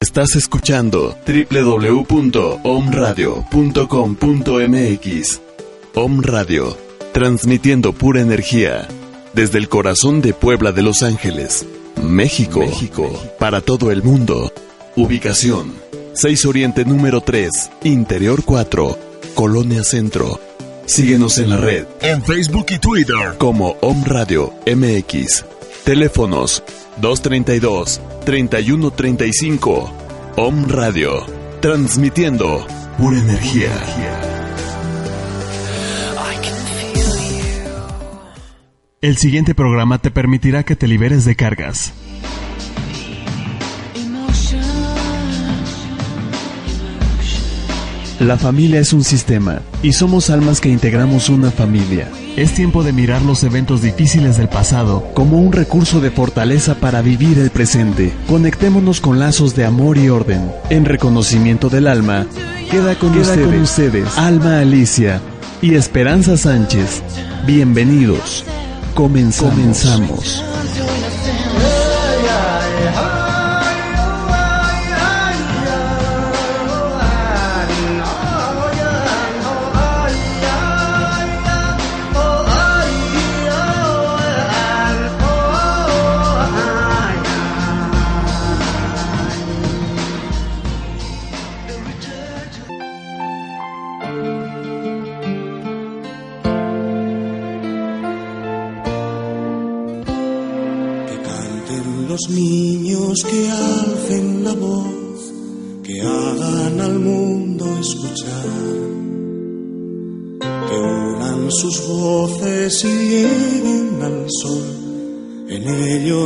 Estás escuchando www.omradio.com.mx. Om Radio, transmitiendo pura energía desde el corazón de Puebla de Los Ángeles, México, México, para todo el mundo. Ubicación: 6 Oriente número 3, Interior 4, Colonia Centro. Síguenos en la red, en Facebook y Twitter como Om Radio MX. Teléfonos 232-3135. Om Radio. Transmitiendo pura energía. El siguiente programa te permitirá que te liberes de cargas. La familia es un sistema y somos almas que integramos una familia. Es tiempo de mirar los eventos difíciles del pasado como un recurso de fortaleza para vivir el presente. Conectémonos con lazos de amor y orden. En reconocimiento del alma, queda con, ustedes, con ustedes Alma Alicia y Esperanza Sánchez. Bienvenidos. Comenzamos. Comenzamos.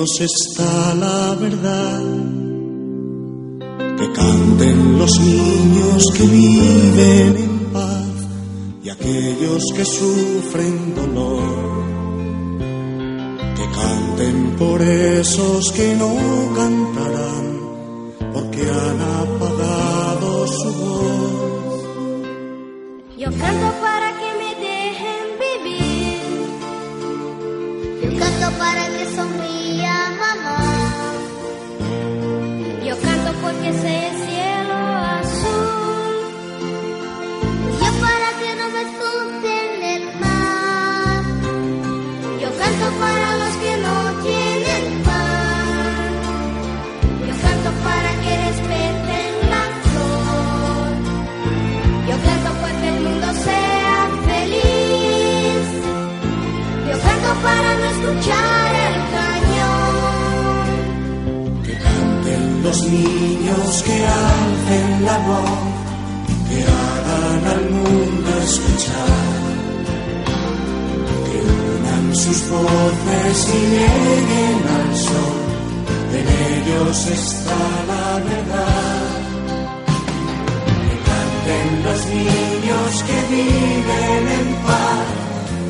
Ellos está la verdad. Que canten los niños que viven en paz y aquellos que sufren dolor que canten por esos que no cantarán, porque han apagado su voz. Yo canto para que me dejen vivir. Yo canto para que sonría para no escuchar el cañón. Que canten los niños que alcen la voz, que hagan al mundo escuchar. Que unan sus voces y lleguen al sol, en ellos está la verdad. Que canten los niños que viven en paz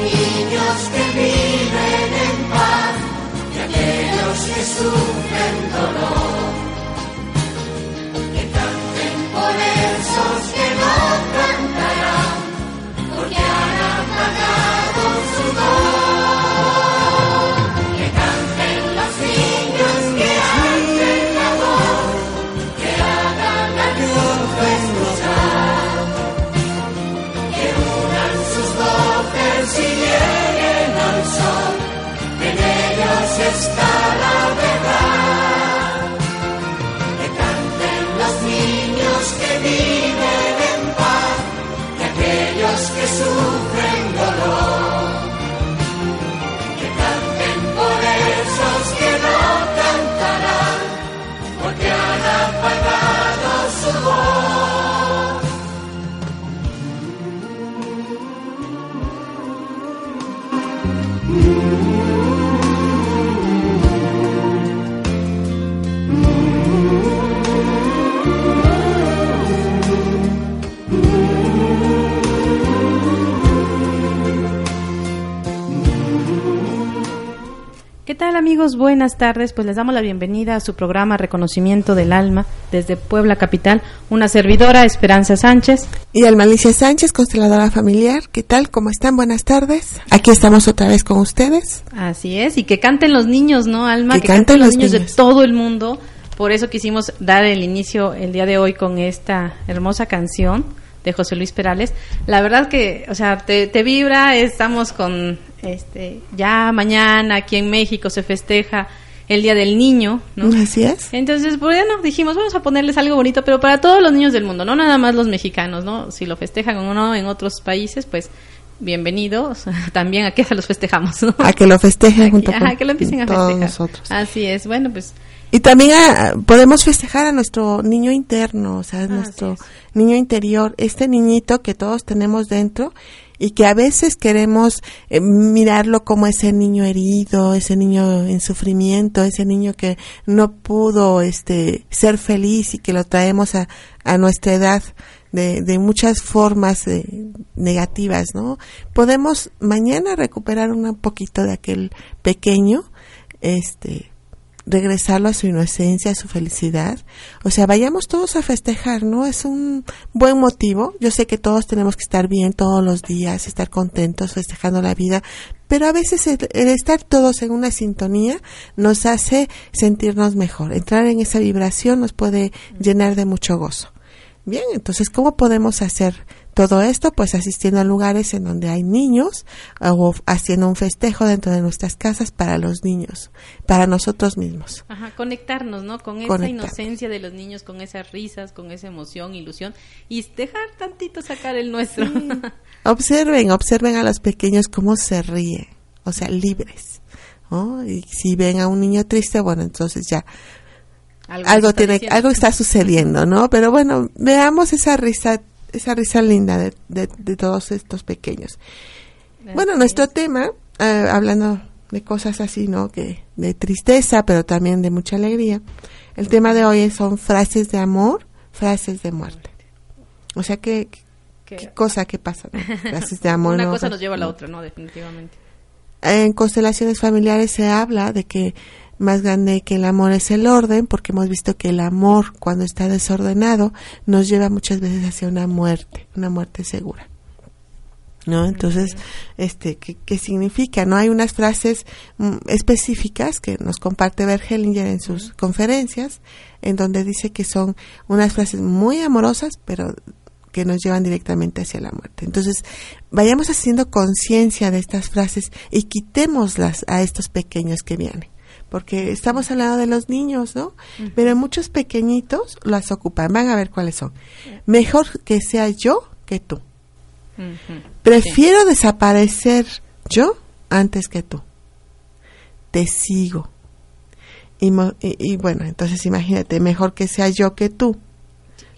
niños que viven en paz y aquellos que sufren dolor, que canten por esos que no. Porque han apagado su voz. Amigos? Buenas tardes. Pues les damos la bienvenida a su programa Reconocimiento del Alma desde Puebla Capital. Una servidora, Esperanza Sánchez. Y Almalicia Sánchez, consteladora familiar. ¿Qué tal? ¿Cómo están? Buenas tardes. Aquí estamos otra vez con ustedes. Así es. Y que canten los niños, ¿no, Alma? Que canten los niños, niños. de todo el mundo. Por eso quisimos dar el inicio el día de hoy con esta hermosa canción de José Luis Perales. La verdad que, o sea, te, te vibra. Estamos con, este, ya mañana aquí en México se festeja el Día del Niño, ¿no? Así es. Entonces, bueno, dijimos, vamos a ponerles algo bonito, pero para todos los niños del mundo, no nada más los mexicanos, ¿no? Si lo festejan o no en otros países, pues bienvenidos. También aquí se los festejamos, ¿no? A que lo festejen Aquí, junto ajá, con que lo empiecen a todos festejar. nosotros. Así es, bueno, pues Y también ah, podemos festejar a nuestro niño interno, o sea, nuestro es. Niño interior, este niñito que todos tenemos dentro y que a veces queremos eh, mirarlo como ese niño herido, ese niño en sufrimiento, ese niño que no pudo este ser feliz y que lo traemos a, a nuestra edad de, de muchas formas eh, negativas, ¿no? Podemos mañana recuperar un poquito de aquel pequeño, este, regresarlo a su inocencia, a su felicidad. O sea, vayamos todos a festejar, ¿no? Es un buen motivo. Yo sé que todos tenemos que estar bien todos los días, estar contentos, festejando la vida, pero a veces el, el estar todos en una sintonía nos hace sentirnos mejor. Entrar en esa vibración nos puede llenar de mucho gozo. Bien, entonces, ¿cómo podemos hacer todo esto? Pues asistiendo a lugares en donde hay niños o haciendo un festejo dentro de nuestras casas para los niños, para nosotros mismos. ajá, conectarnos, ¿no? Con esa inocencia de los niños, con esas risas, con esa emoción, ilusión y dejar tantito sacar el nuestro. Observen, observen a los pequeños cómo se ríen, o sea, libres. ¿no? Y si ven a un niño triste, bueno, entonces ya algo tiene, diciendo. algo está sucediendo, ¿no? Pero bueno, veamos esa risa, esa risa linda de, de, de todos estos pequeños. Bueno, nuestro es. tema, eh, hablando de cosas así, ¿no? Que de tristeza, pero también de mucha alegría. El tema de hoy son frases de amor, frases de muerte. O sea, ¿qué, Que- qué cosa que pasa? no? Frases de amor. Una ¿no? cosa nos lleva a la otra, ¿no? Definitivamente. En constelaciones familiares se habla de que más grande que el amor es el orden, porque hemos visto que el amor, cuando está desordenado, nos lleva muchas veces hacia una muerte, una muerte segura. ¿No? Entonces, este, ¿qué, qué significa? No hay unas frases mm, específicas que nos comparte Bert Hellinger en sus conferencias, en donde dice que son unas frases muy amorosas, pero que nos llevan directamente hacia la muerte. Entonces, vayamos haciendo conciencia de estas frases y quitémoslas a estos pequeños que vienen. Porque estamos hablando de los niños, ¿no? Pero muchos pequeñitos las ocupan. Van a ver cuáles son. Mejor que sea yo que tú. Prefiero desaparecer yo antes que tú. Te sigo. Y- y bueno, entonces imagínate, mejor que sea yo que tú.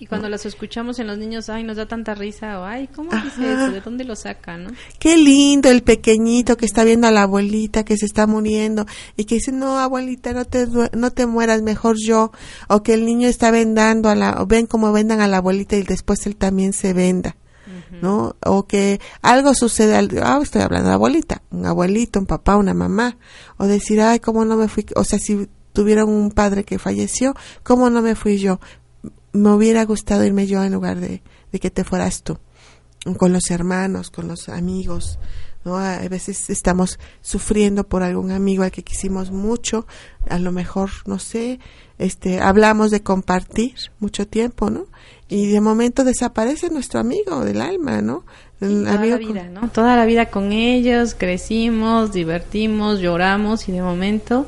Y cuando las escuchamos en los niños, ay, nos da tanta risa, o ay, ¿cómo dice eso? ¿De dónde lo saca, no? Qué lindo el pequeñito que está viendo a la abuelita que se está muriendo y que dice, no, abuelita, no te, no te mueras, mejor yo. O que el niño está vendando a la, o ven cómo vendan a la abuelita y después él también se venda. ¿No? O que algo sucede, al, ah, estoy hablando de abuelita, un abuelito, un papá, una mamá. O decir, ay, cómo no me fui, o sea, si tuvieron un padre que falleció, ¿cómo no me fui yo? Me hubiera gustado irme yo en lugar de, de que te fueras tú, con los hermanos, con los amigos, ¿no? A veces estamos sufriendo por algún amigo al que quisimos mucho, a lo mejor, no sé, este, hablamos de compartir mucho tiempo, ¿no? Y de momento desaparece nuestro amigo del alma, ¿no? El toda amigo la con- vida, ¿no? Toda la vida con ellos, crecimos, divertimos, lloramos y de momento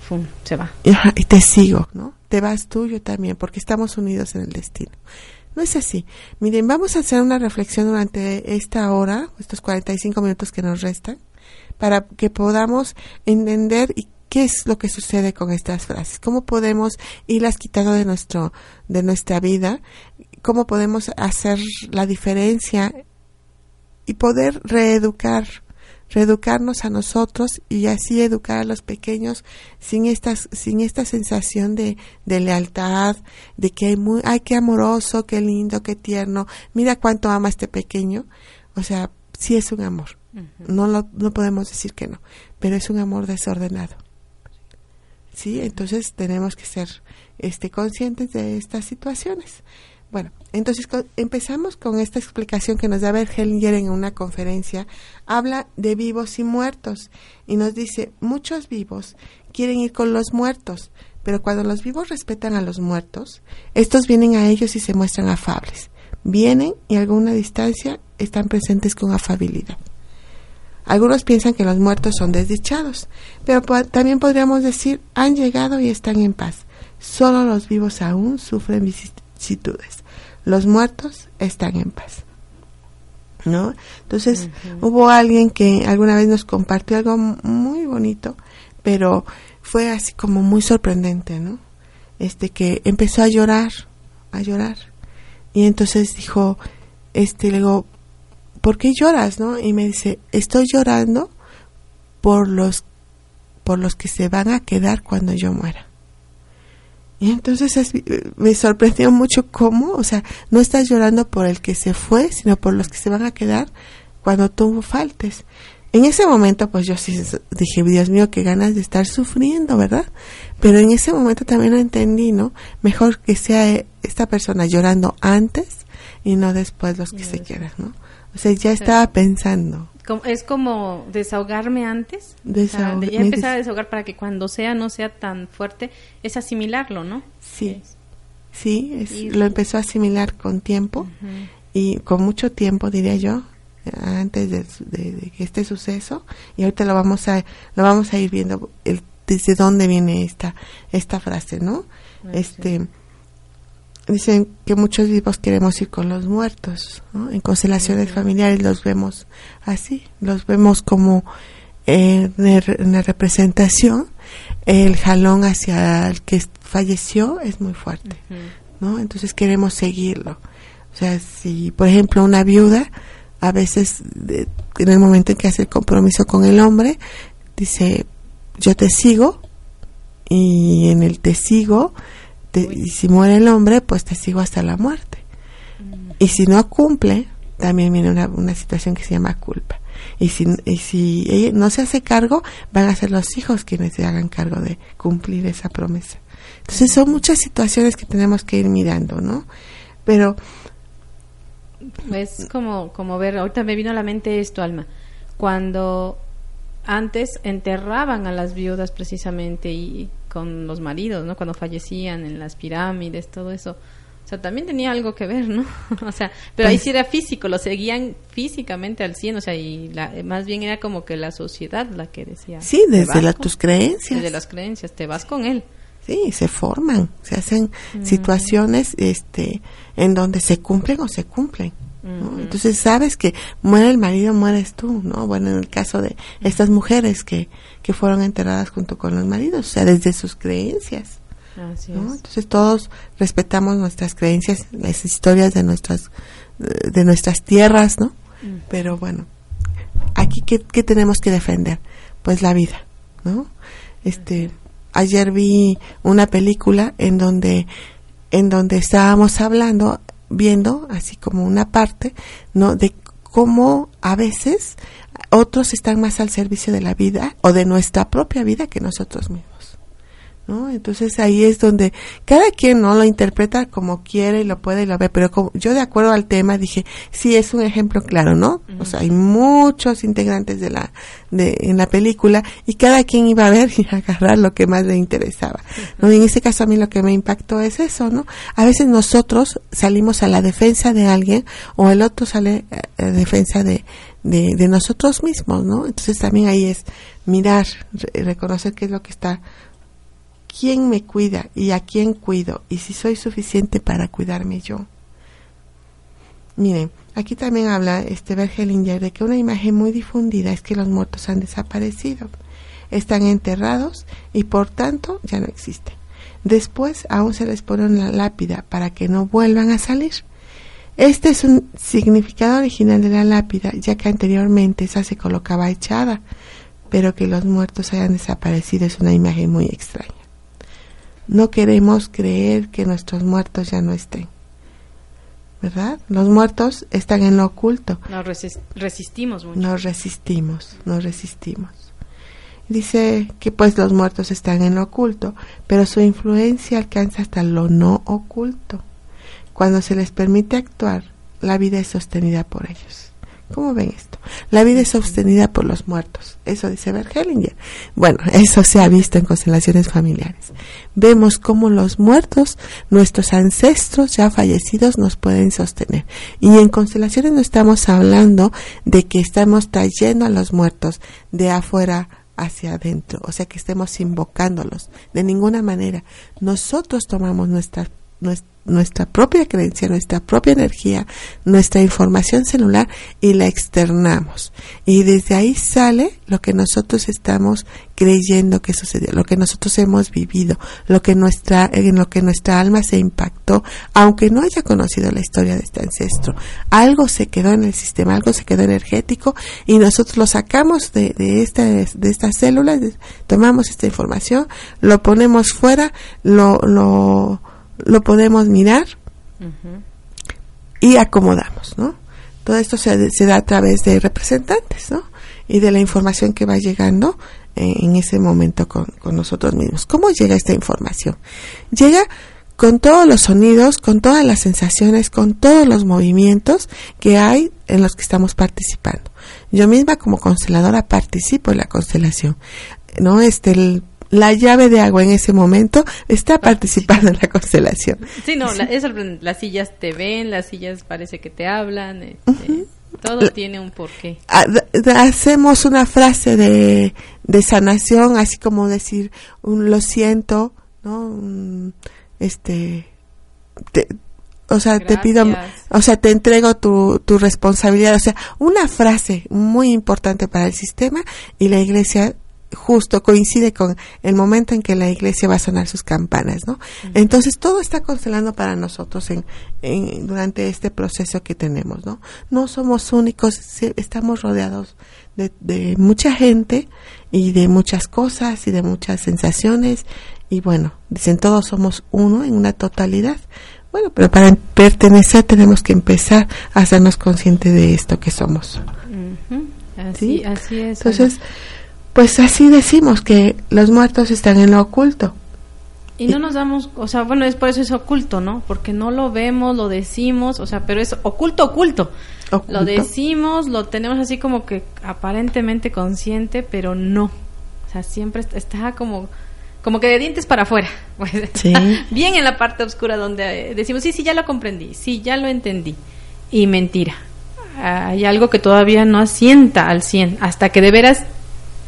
¡fum! se va. y te sigo, ¿no? Te vas tú, yo también, porque estamos unidos en el destino. No es así. Miren, vamos a hacer una reflexión durante esta hora, estos 45 minutos que nos restan, para que podamos entender qué es lo que sucede con estas frases, cómo podemos irlas quitando de nuestro de nuestra vida, cómo podemos hacer la diferencia y poder reeducar, reeducarnos a nosotros y así educar a los pequeños sin estas, sin esta sensación de, de lealtad, de que hay muy, ay, qué amoroso, qué lindo, qué tierno, mira cuánto ama este pequeño. O sea, sí es un amor. No lo, no podemos decir que no, pero es un amor desordenado. Sí, entonces tenemos que ser este conscientes de estas situaciones. Bueno, entonces empezamos con esta explicación que nos da Bergelinger en una conferencia. Habla de vivos y muertos y nos dice, muchos vivos quieren ir con los muertos, pero cuando los vivos respetan a los muertos, estos vienen a ellos y se muestran afables. Vienen y a alguna distancia están presentes con afabilidad. Algunos piensan que los muertos son desdichados, pero también podríamos decir han llegado y están en paz. Solo los vivos aún sufren vicisitudes. Los muertos están en paz. ¿No? Entonces, hubo alguien que alguna vez nos compartió algo muy bonito, pero fue así como muy sorprendente, ¿no? Este que empezó a llorar, a llorar. Y entonces dijo, este, le digo, ¿por qué lloras, no? Y me dice, estoy llorando por los, por los que se van a quedar cuando yo muera. Y entonces es- me sorprendió mucho cómo, o sea, no estás llorando por el que se fue, sino por los que se van a quedar cuando tú faltes. En ese momento, pues yo sí dije, Dios mío, qué ganas de estar sufriendo, ¿verdad? Pero en ese momento también lo entendí, ¿no? Mejor que sea eh, esta persona llorando antes y no después los que se quedan, ¿no? O sea, ya estaba pensando. Como- es como desahogarme antes. O sea, Desahog- de ya empezar a des- desahogar para que cuando sea no sea tan fuerte, es asimilarlo, ¿no? Sí, sí, es- Y- lo empezó a asimilar con tiempo y con mucho tiempo, diría yo, antes de, de- de este suceso. Y ahorita lo vamos a, lo vamos a ir viendo el, desde dónde viene esta, esta frase, ¿no? Este, dicen que muchos vivos queremos ir con los muertos, ¿no? En constelaciones familiares los vemos así, los vemos como eh, en la representación, el jalón hacia el que falleció es muy fuerte, ¿no? Entonces queremos seguirlo. O sea, si, por ejemplo, una viuda, a veces, de- en el momento en que hace el compromiso con el hombre, dice, yo te sigo, y en el te sigo, te- y si muere el hombre, pues te sigo hasta la muerte. Y si no cumple, también viene una, una situación que se llama culpa. Y si, y si ella no se hace cargo, van a ser los hijos quienes se hagan cargo de cumplir esa promesa. Entonces son muchas situaciones que tenemos que ir mirando, ¿no? Pero Es como, como ver, ahorita me vino a la mente esto, Alma, cuando antes enterraban a las viudas precisamente y con los maridos, ¿no? Cuando fallecían en las pirámides, todo eso. O sea, también tenía algo que ver, ¿no? o sea, pero ahí Pues- sí era físico, lo seguían físicamente al 100, o sea, y la, más bien era como que la sociedad la que decía. sí, "Te desde la- con- tus creencias. Desde las creencias, te vas con él. Sí, se forman, se hacen situaciones este en donde se cumplen o se cumplen. ¿No? Entonces sabes que muere el marido, mueres tú, ¿no? Bueno, en el caso de estas mujeres que, que fueron enterradas junto con los maridos, o sea, desde sus creencias. Así ¿no? es. Entonces todos respetamos nuestras creencias, las historias de nuestras de nuestras tierras, ¿no? Pero bueno, aquí ¿qué, qué tenemos que defender? Pues la vida, ¿no? Este, ayer vi una película en donde en donde estábamos hablando, viendo así como una parte, ¿no? De cómo a veces otros están más al servicio de la vida o de nuestra propia vida que nosotros mismos. ¿No? Entonces ahí es donde cada quien no lo interpreta como quiere y lo puede y lo ve, pero como yo de acuerdo al tema dije, sí es un ejemplo claro, ¿no? O sea, hay muchos integrantes de la de en la película y cada quien iba a ver y a agarrar lo que más le interesaba. ¿no? Y en este caso a mí lo que me impactó es eso, ¿no? A veces nosotros salimos a la defensa de alguien o el otro sale a la defensa de de, de nosotros mismos, ¿no? Entonces también ahí es mirar, re- reconocer qué es lo que está quién me cuida y a quién cuido y si soy suficiente para cuidarme yo. Miren, aquí también habla este Bergelinger de que una imagen muy difundida es que los muertos han desaparecido, están enterrados y por tanto ya no existen. Después aún se les pone una lápida para que no vuelvan a salir. Este es un significado original de la lápida, ya que anteriormente esa se colocaba echada, pero que los muertos hayan desaparecido es una imagen muy extraña. No queremos creer que nuestros muertos ya no estén. ¿Verdad? Los muertos están en lo oculto. Nos resis- resistimos mucho. Nos resistimos, nos resistimos. Dice que pues los muertos están en lo oculto, pero su influencia alcanza hasta lo no oculto. Cuando se les permite actuar, la vida es sostenida por ellos. ¿Cómo ven esto? La vida es sostenida por los muertos. Eso dice Bergelinger. Bueno, eso se ha visto en constelaciones familiares. Vemos cómo los muertos, nuestros ancestros ya fallecidos, nos pueden sostener. Y en constelaciones no estamos hablando de que estamos trayendo a los muertos de afuera hacia adentro, o sea que estemos invocándolos de ninguna manera. Nosotros tomamos nuestra nues- nuestra propia creencia, nuestra propia energía, nuestra información celular y la externamos. Y desde ahí sale lo que nosotros estamos creyendo que sucedió, lo que nosotros hemos vivido, lo que nuestra, en lo que nuestra alma se impactó, aunque no haya conocido la historia de este ancestro. Algo se quedó en el sistema, algo se quedó energético y nosotros lo sacamos de, de, esta, de estas células, tomamos esta información, lo ponemos fuera, lo, lo, lo podemos mirar y acomodamos, ¿no? Todo esto se, se da a través de representantes, ¿no? Y de la información que va llegando eh, en ese momento con, con nosotros mismos. ¿Cómo llega esta información? Llega con todos los sonidos, con todas las sensaciones, con todos los movimientos que hay en los que estamos participando. Yo misma como consteladora participo en la constelación. ¿No? Este, el- la llave de agua en ese momento está participando en la constelación. Sí, no, la- es sorprendente. las sillas te ven, las sillas parece que te hablan, este, todo La- tiene un porqué. Ah, hacemos una frase de, de sanación, así como decir un lo siento, ¿no? Un, este, te- o sea, te pido, o sea, te entrego tu, tu responsabilidad, o sea, una frase muy importante para el sistema y la iglesia justo coincide con el momento en que la iglesia va a sonar sus campanas, ¿no? Entonces todo está constelando para nosotros en, en- durante este proceso que tenemos, ¿no? No somos únicos, estamos rodeados de, de mucha gente y de muchas cosas y de muchas sensaciones y bueno, dicen todos somos uno en una totalidad. Bueno, pero para pertenecer tenemos que empezar a hacernos conscientes de esto que somos. Así, ¿sí? así es. Entonces, pues así decimos que los muertos están en lo oculto. Y no nos damos, o sea, bueno, es por eso es oculto, ¿no? Porque no lo vemos, lo decimos, o sea, pero es oculto, oculto. Oculto. Lo decimos, lo tenemos así como que aparentemente consciente, pero no. O sea, siempre est- está como como que de dientes para afuera. Pues, Sí. Bien en la parte oscura donde eh, decimos, sí, sí, ya lo comprendí, sí, ya lo entendí. Y mentira. Hay algo que todavía no asienta al 100, hasta que de veras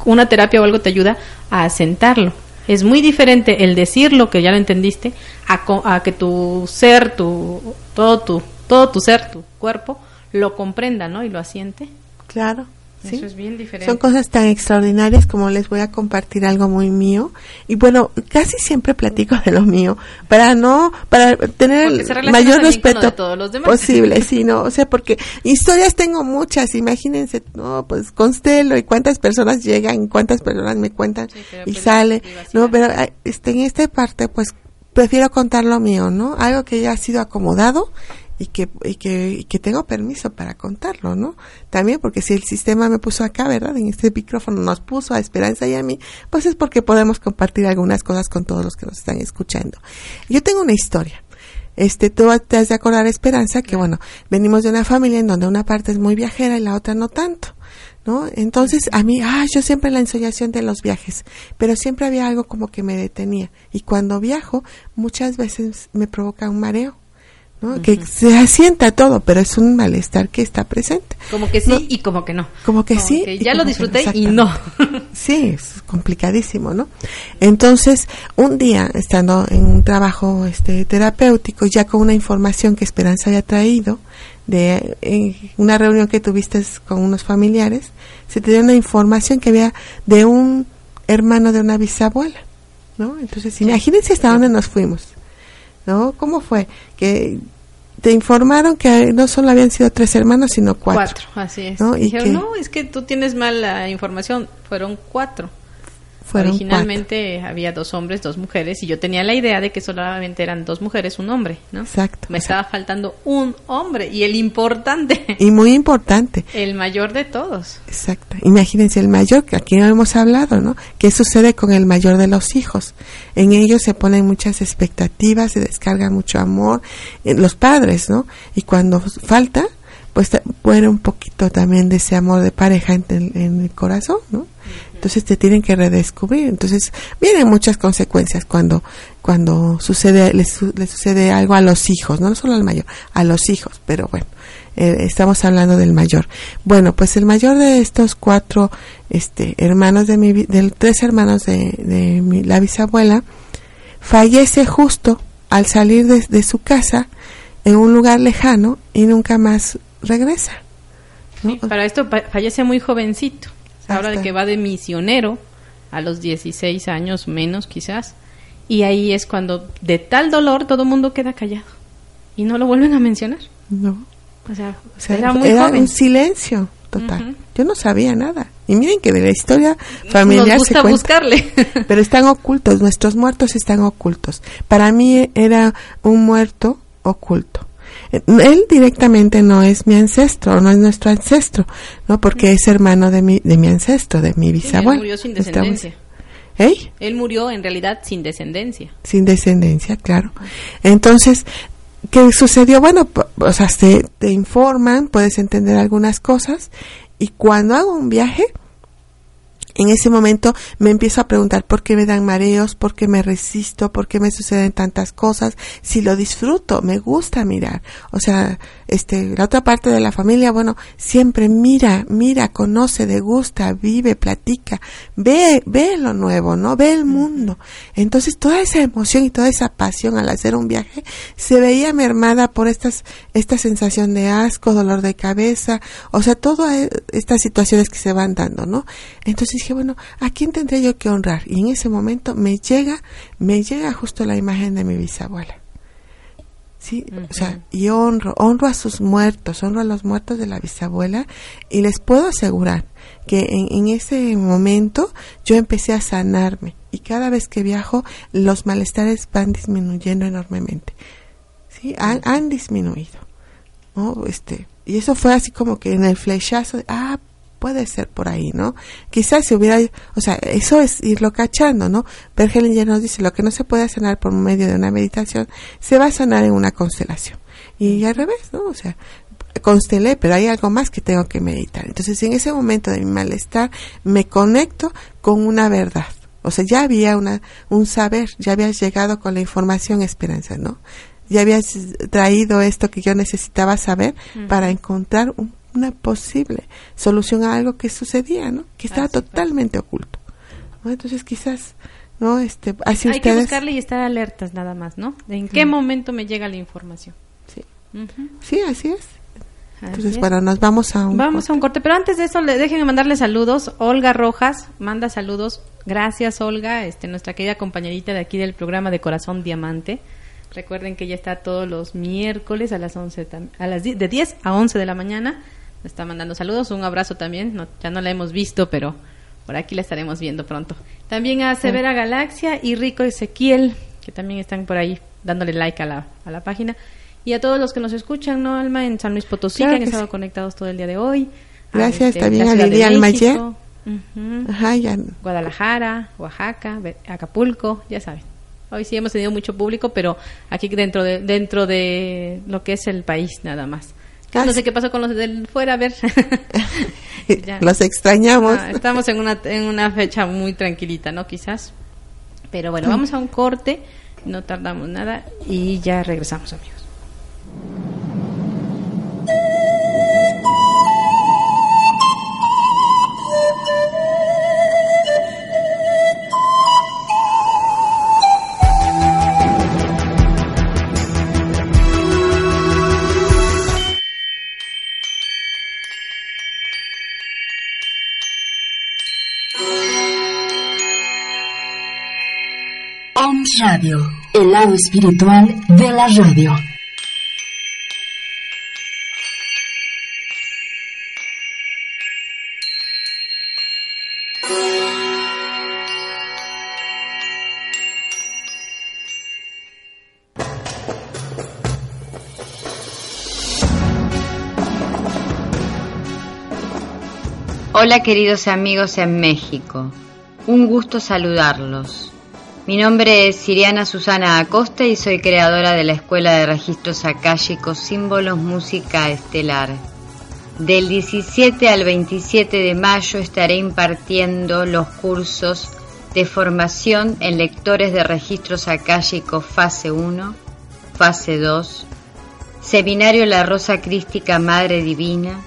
una terapia o algo te ayuda a asentarlo. Es muy diferente el decirlo que ya lo entendiste a, a que tu ser, tu todo tu todo tu ser, tu cuerpo lo comprenda, ¿no? Y lo asiente. Claro. ¿Sí? Eso es bien diferente. Son cosas tan extraordinarias como les voy a compartir algo muy mío. Y bueno, casi siempre platico de lo mío para no, para tener el mayor respeto de todos los demás. posible, sí, no, o sea, porque historias tengo muchas, imagínense, no, pues constelo y cuántas personas llegan, cuántas personas me cuentan Sí, y pues, sale, no, pero este, en esta parte, pues prefiero contar lo mío, ¿no? Algo que ya ha sido acomodado y que, y que, y que tengo permiso para contarlo, ¿no? También porque si el sistema me puso acá, ¿verdad? En este micrófono nos puso a Esperanza y a mí, pues es porque podemos compartir algunas cosas con todos los que nos están escuchando. Yo tengo una historia. Este, tú te has de acordar, Esperanza, que bueno, venimos de una familia en donde una parte es muy viajera y la otra no tanto. ¿No? Entonces, a mí, ah, yo siempre la ensoñación de los viajes, pero siempre había algo como que me detenía. Y cuando viajo, muchas veces me provoca un mareo. ¿No? Que se asienta todo, pero es un malestar que está presente. Como que sí No. y como que no. Como que Como sí. que ya lo disfruté y no. Sí, es complicadísimo, ¿no? Entonces, un día, estando en un trabajo este, terapéutico, ya con una información que Esperanza había traído, de en una reunión que tuviste con unos familiares, se te dio una información que había de un hermano de una bisabuela, ¿no? Entonces, imagínense hasta dónde nos fuimos, ¿no? ¿Cómo fue? Que te informaron que no solo habían sido tres hermanos, sino cuatro. Cuatro, así es. ¿no? Y Dijeron, que- no, es que tú tienes mal la información. Fueron cuatro. Fueron Originalmente había dos hombres, dos mujeres, y yo tenía la idea de que solamente eran dos mujeres, un hombre, ¿no? Exacto. Me estaba faltando un hombre, y el importante, y muy importante, el mayor de todos. Exacto. Imagínense el mayor, que aquí no hemos hablado, ¿no? ¿Qué sucede con el mayor de los hijos? En ellos se ponen muchas expectativas, se descarga mucho amor, eh, los padres, ¿no? Y cuando falta, pues muere un poquito también de ese amor de pareja en el, en el corazón, ¿no? Entonces te tienen que redescubrir. Entonces vienen muchas consecuencias cuando cuando sucede les, su- sucede algo a los hijos, no solo al mayor, a los hijos. Pero bueno, eh, estamos hablando del mayor. Bueno, pues el mayor de estos cuatro este, hermanos de mi, de tres hermanos de, de mi- la bisabuela, fallece justo al salir de, de su casa en un lugar lejano y nunca más regresa. ¿no? Sí, para esto fallece muy jovencito. Se habla de que va de misionero a los 16 años menos quizás. Y ahí es cuando de tal dolor todo el mundo queda callado. Y no lo vuelven a mencionar. No. O sea, O sea, era muy era joven. un silencio total. Yo no sabía nada. Y miren que de la historia familiar Nos se gusta cuenta. buscarle. pero están ocultos, nuestros muertos están ocultos. Para mí era un muerto oculto. Él directamente no es mi ancestro, no es nuestro ancestro, ¿no? Porque es hermano de mi, de mi ancestro, de mi Sí, él bisabuelo. murió sin descendencia. ¿Eh? Él murió en realidad sin descendencia. Sin descendencia, claro. Entonces, ¿qué sucedió? Bueno, o sea, te, te informan, puedes entender algunas cosas, y cuando hago un viaje, en ese momento me empiezo a preguntar por qué me dan mareos, por qué me resisto, por qué me suceden tantas cosas, si lo disfruto, me gusta mirar. O sea, este, la otra parte de la familia, bueno, siempre mira, mira, conoce, degusta, vive, platica, ve, ve lo nuevo, ¿no? Ve el mundo. Entonces toda esa emoción y toda esa pasión al hacer un viaje se veía mermada por estas, esta sensación de asco, dolor de cabeza, o sea, todas estas situaciones que se van dando, ¿no? Entonces dije, bueno, ¿a quién tendría yo que honrar? Y en ese momento me llega, me llega justo la imagen de mi bisabuela. Sí, o sea, y honro, honro a sus muertos, honro a los muertos de la bisabuela y les puedo asegurar que en, en ese momento yo empecé a sanarme y cada vez que viajo los malestares van disminuyendo enormemente. Sí, han, han disminuido. ¿no? Este, y eso fue así como que en el flechazo, de, ah, puede ser por ahí, ¿no? Quizás si hubiera, o sea, eso es irlo cachando, ¿no? Bergelen ya nos dice, lo que no se puede sanar por medio de una meditación, se va a sanar en una constelación. Y al revés, ¿no? O sea, constelé, pero hay algo más que tengo que meditar. Entonces, en ese momento de mi malestar, me conecto con una verdad. O sea, ya había una, un saber, ya habías llegado con la información esperanza, ¿no? Ya habías traído esto que yo necesitaba saber para encontrar un- una posible solución a algo que sucedía, ¿no? Que estaba totalmente oculto. ¿no? Entonces, quizás, ¿no? Este, así Hay que buscarle y estar alertas nada más, ¿no? De en qué momento me llega la información. Sí. Sí, así es. Entonces, es. bueno, nos vamos a un. Vamos a un corte, pero antes de eso, le, déjenme mandarle saludos. Olga Rojas manda saludos. Gracias, Olga, este, nuestra querida compañerita de aquí del programa de Corazón Diamante. Recuerden que ella está todos los miércoles a las 11, tam- a las 10 de 10 a 11 de la mañana. Está mandando saludos, un abrazo también. No, ya no la hemos visto, pero por aquí la estaremos viendo pronto. También a Severa Galaxia y Rico Ezequiel, que también están por ahí dándole like a la, a la página. Y a todos los que nos escuchan, ¿no, Alma? En San Luis Potosí, Claro que han estado sí. conectados todo el día de hoy. Gracias este, también a México, ujú, Ajá, ya. Guadalajara, Oaxaca, Acapulco, ya saben. Hoy sí hemos tenido mucho público, pero aquí dentro de dentro de lo que es el país nada más. No sé qué pasó con los del fuera, a ver. Los extrañamos. Ah, estamos en una, en una fecha muy tranquilita, ¿no? Quizás. Pero bueno, vamos a un corte, no tardamos nada y ya regresamos, amigos. Radio, el lado espiritual de la radio. Hola queridos amigos en México, un gusto saludarlos. Mi nombre es Siriana Susana Acosta y soy creadora de la Escuela de Registros Akáshicos Símbolos Música Estelar. Del 17 al 27 de mayo estaré impartiendo los cursos de formación en lectores de registros akáshicos fase 1, fase 2, Seminario La Rosa Crística Madre Divina,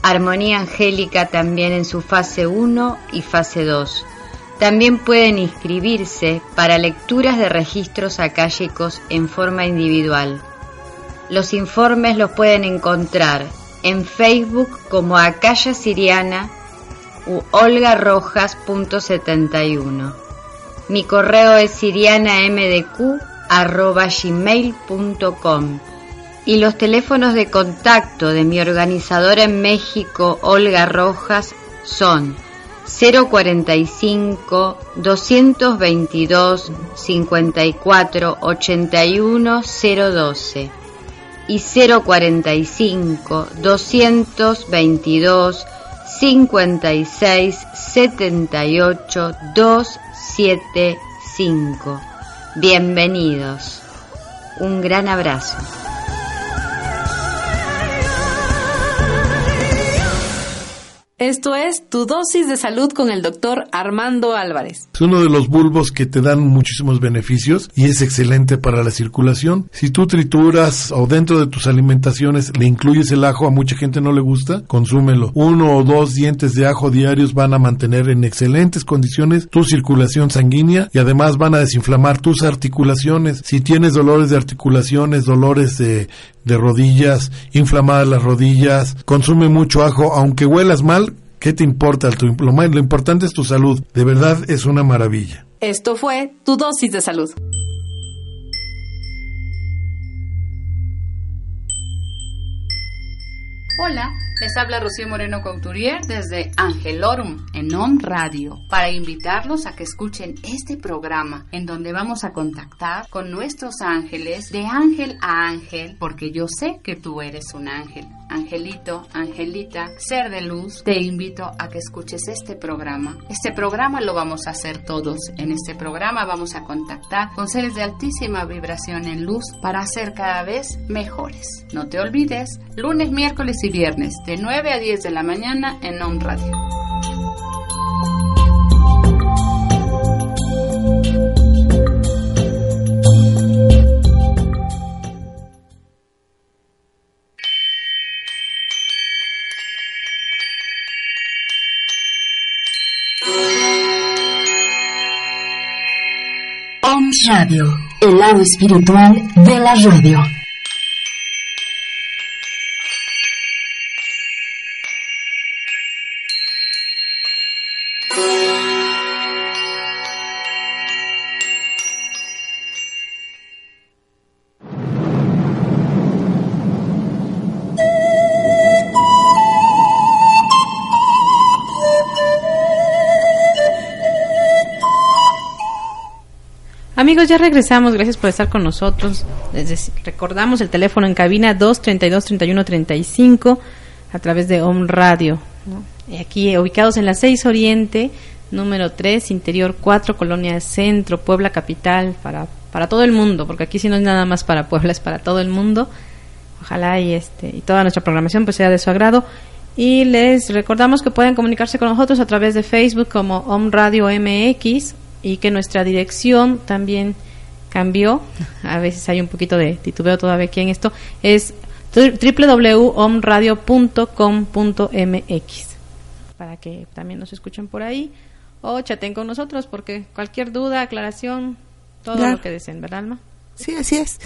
Armonía Angélica también en su fase 1 y fase 2. También pueden inscribirse para lecturas de registros akáshicos en forma individual. Los informes los pueden encontrar en Facebook como Akasha Siriana u olgarojas.71. Mi correo es sirianamdq.gmail.com y los teléfonos de contacto de mi organizadora en México, Olga Rojas, son 045 222 54 81 012 y 045 222 56 78 275. Bienvenidos. Un gran abrazo. Esto es Tu dosis de salud con el doctor Armando Álvarez. Es uno de los bulbos que te dan muchísimos beneficios y es excelente para la circulación. Si tú trituras o dentro de tus alimentaciones le incluyes el ajo, a mucha gente no le gusta, consúmelo. Uno o dos dientes de ajo diarios van a mantener en excelentes condiciones tu circulación sanguínea y además van a desinflamar tus articulaciones. Si tienes dolores de articulaciones, dolores de, de rodillas, inflamadas las rodillas, consume mucho ajo, aunque huelas mal, ¿Qué te importa? Lo, lo importante es tu salud. De verdad es una maravilla. Esto fue Tu dosis de salud. Hola, les habla Rocío Moreno Couturier desde Angelorum en OM Radio para invitarlos a que escuchen este programa en donde vamos a contactar con nuestros ángeles de ángel a ángel porque yo sé que tú eres un ángel. Angelito, Angelita, ser de luz, te invito a que escuches este programa. Este programa lo vamos a hacer todos. En este programa vamos a contactar con seres de altísima vibración en luz para ser cada vez mejores. No te olvides, lunes, miércoles y viernes de 9 a 10 de la mañana en OM Radio. Radio, el lado espiritual de la radio. Amigos, ya regresamos. Gracias por estar con nosotros. Les recordamos el teléfono en cabina 232-3135 a través de Home Radio. Aquí ubicados en la 6 Oriente, número 3, Interior 4, Colonia Centro, Puebla Capital, para, para todo el mundo, porque aquí sí no es nada más para Puebla, es para todo el mundo. Ojalá y, este, y toda nuestra programación pues sea de su agrado. Y les recordamos que pueden comunicarse con nosotros a través de Facebook como Home Radio MX y que nuestra dirección también cambió. A veces hay un poquito de titubeo todavía aquí en esto. Es www.omradio.com.mx para que también nos escuchen por ahí o chaten con nosotros porque cualquier duda, aclaración, todo lo que deseen, ¿verdad, Alma? Sí, así es.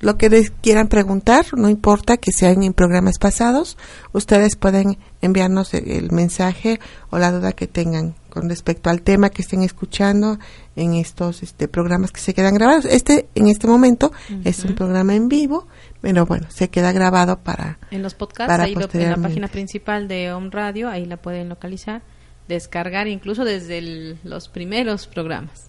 Lo que quieran preguntar, no importa que sean en programas pasados, ustedes pueden enviarnos el mensaje o la duda que tengan con respecto al tema que estén escuchando en estos este, programas que se quedan grabados. Este, en este momento, es un programa en vivo, pero bueno, se queda grabado para... En los podcasts, ahí en la página principal de Home Radio, ahí la pueden localizar, descargar incluso desde los primeros programas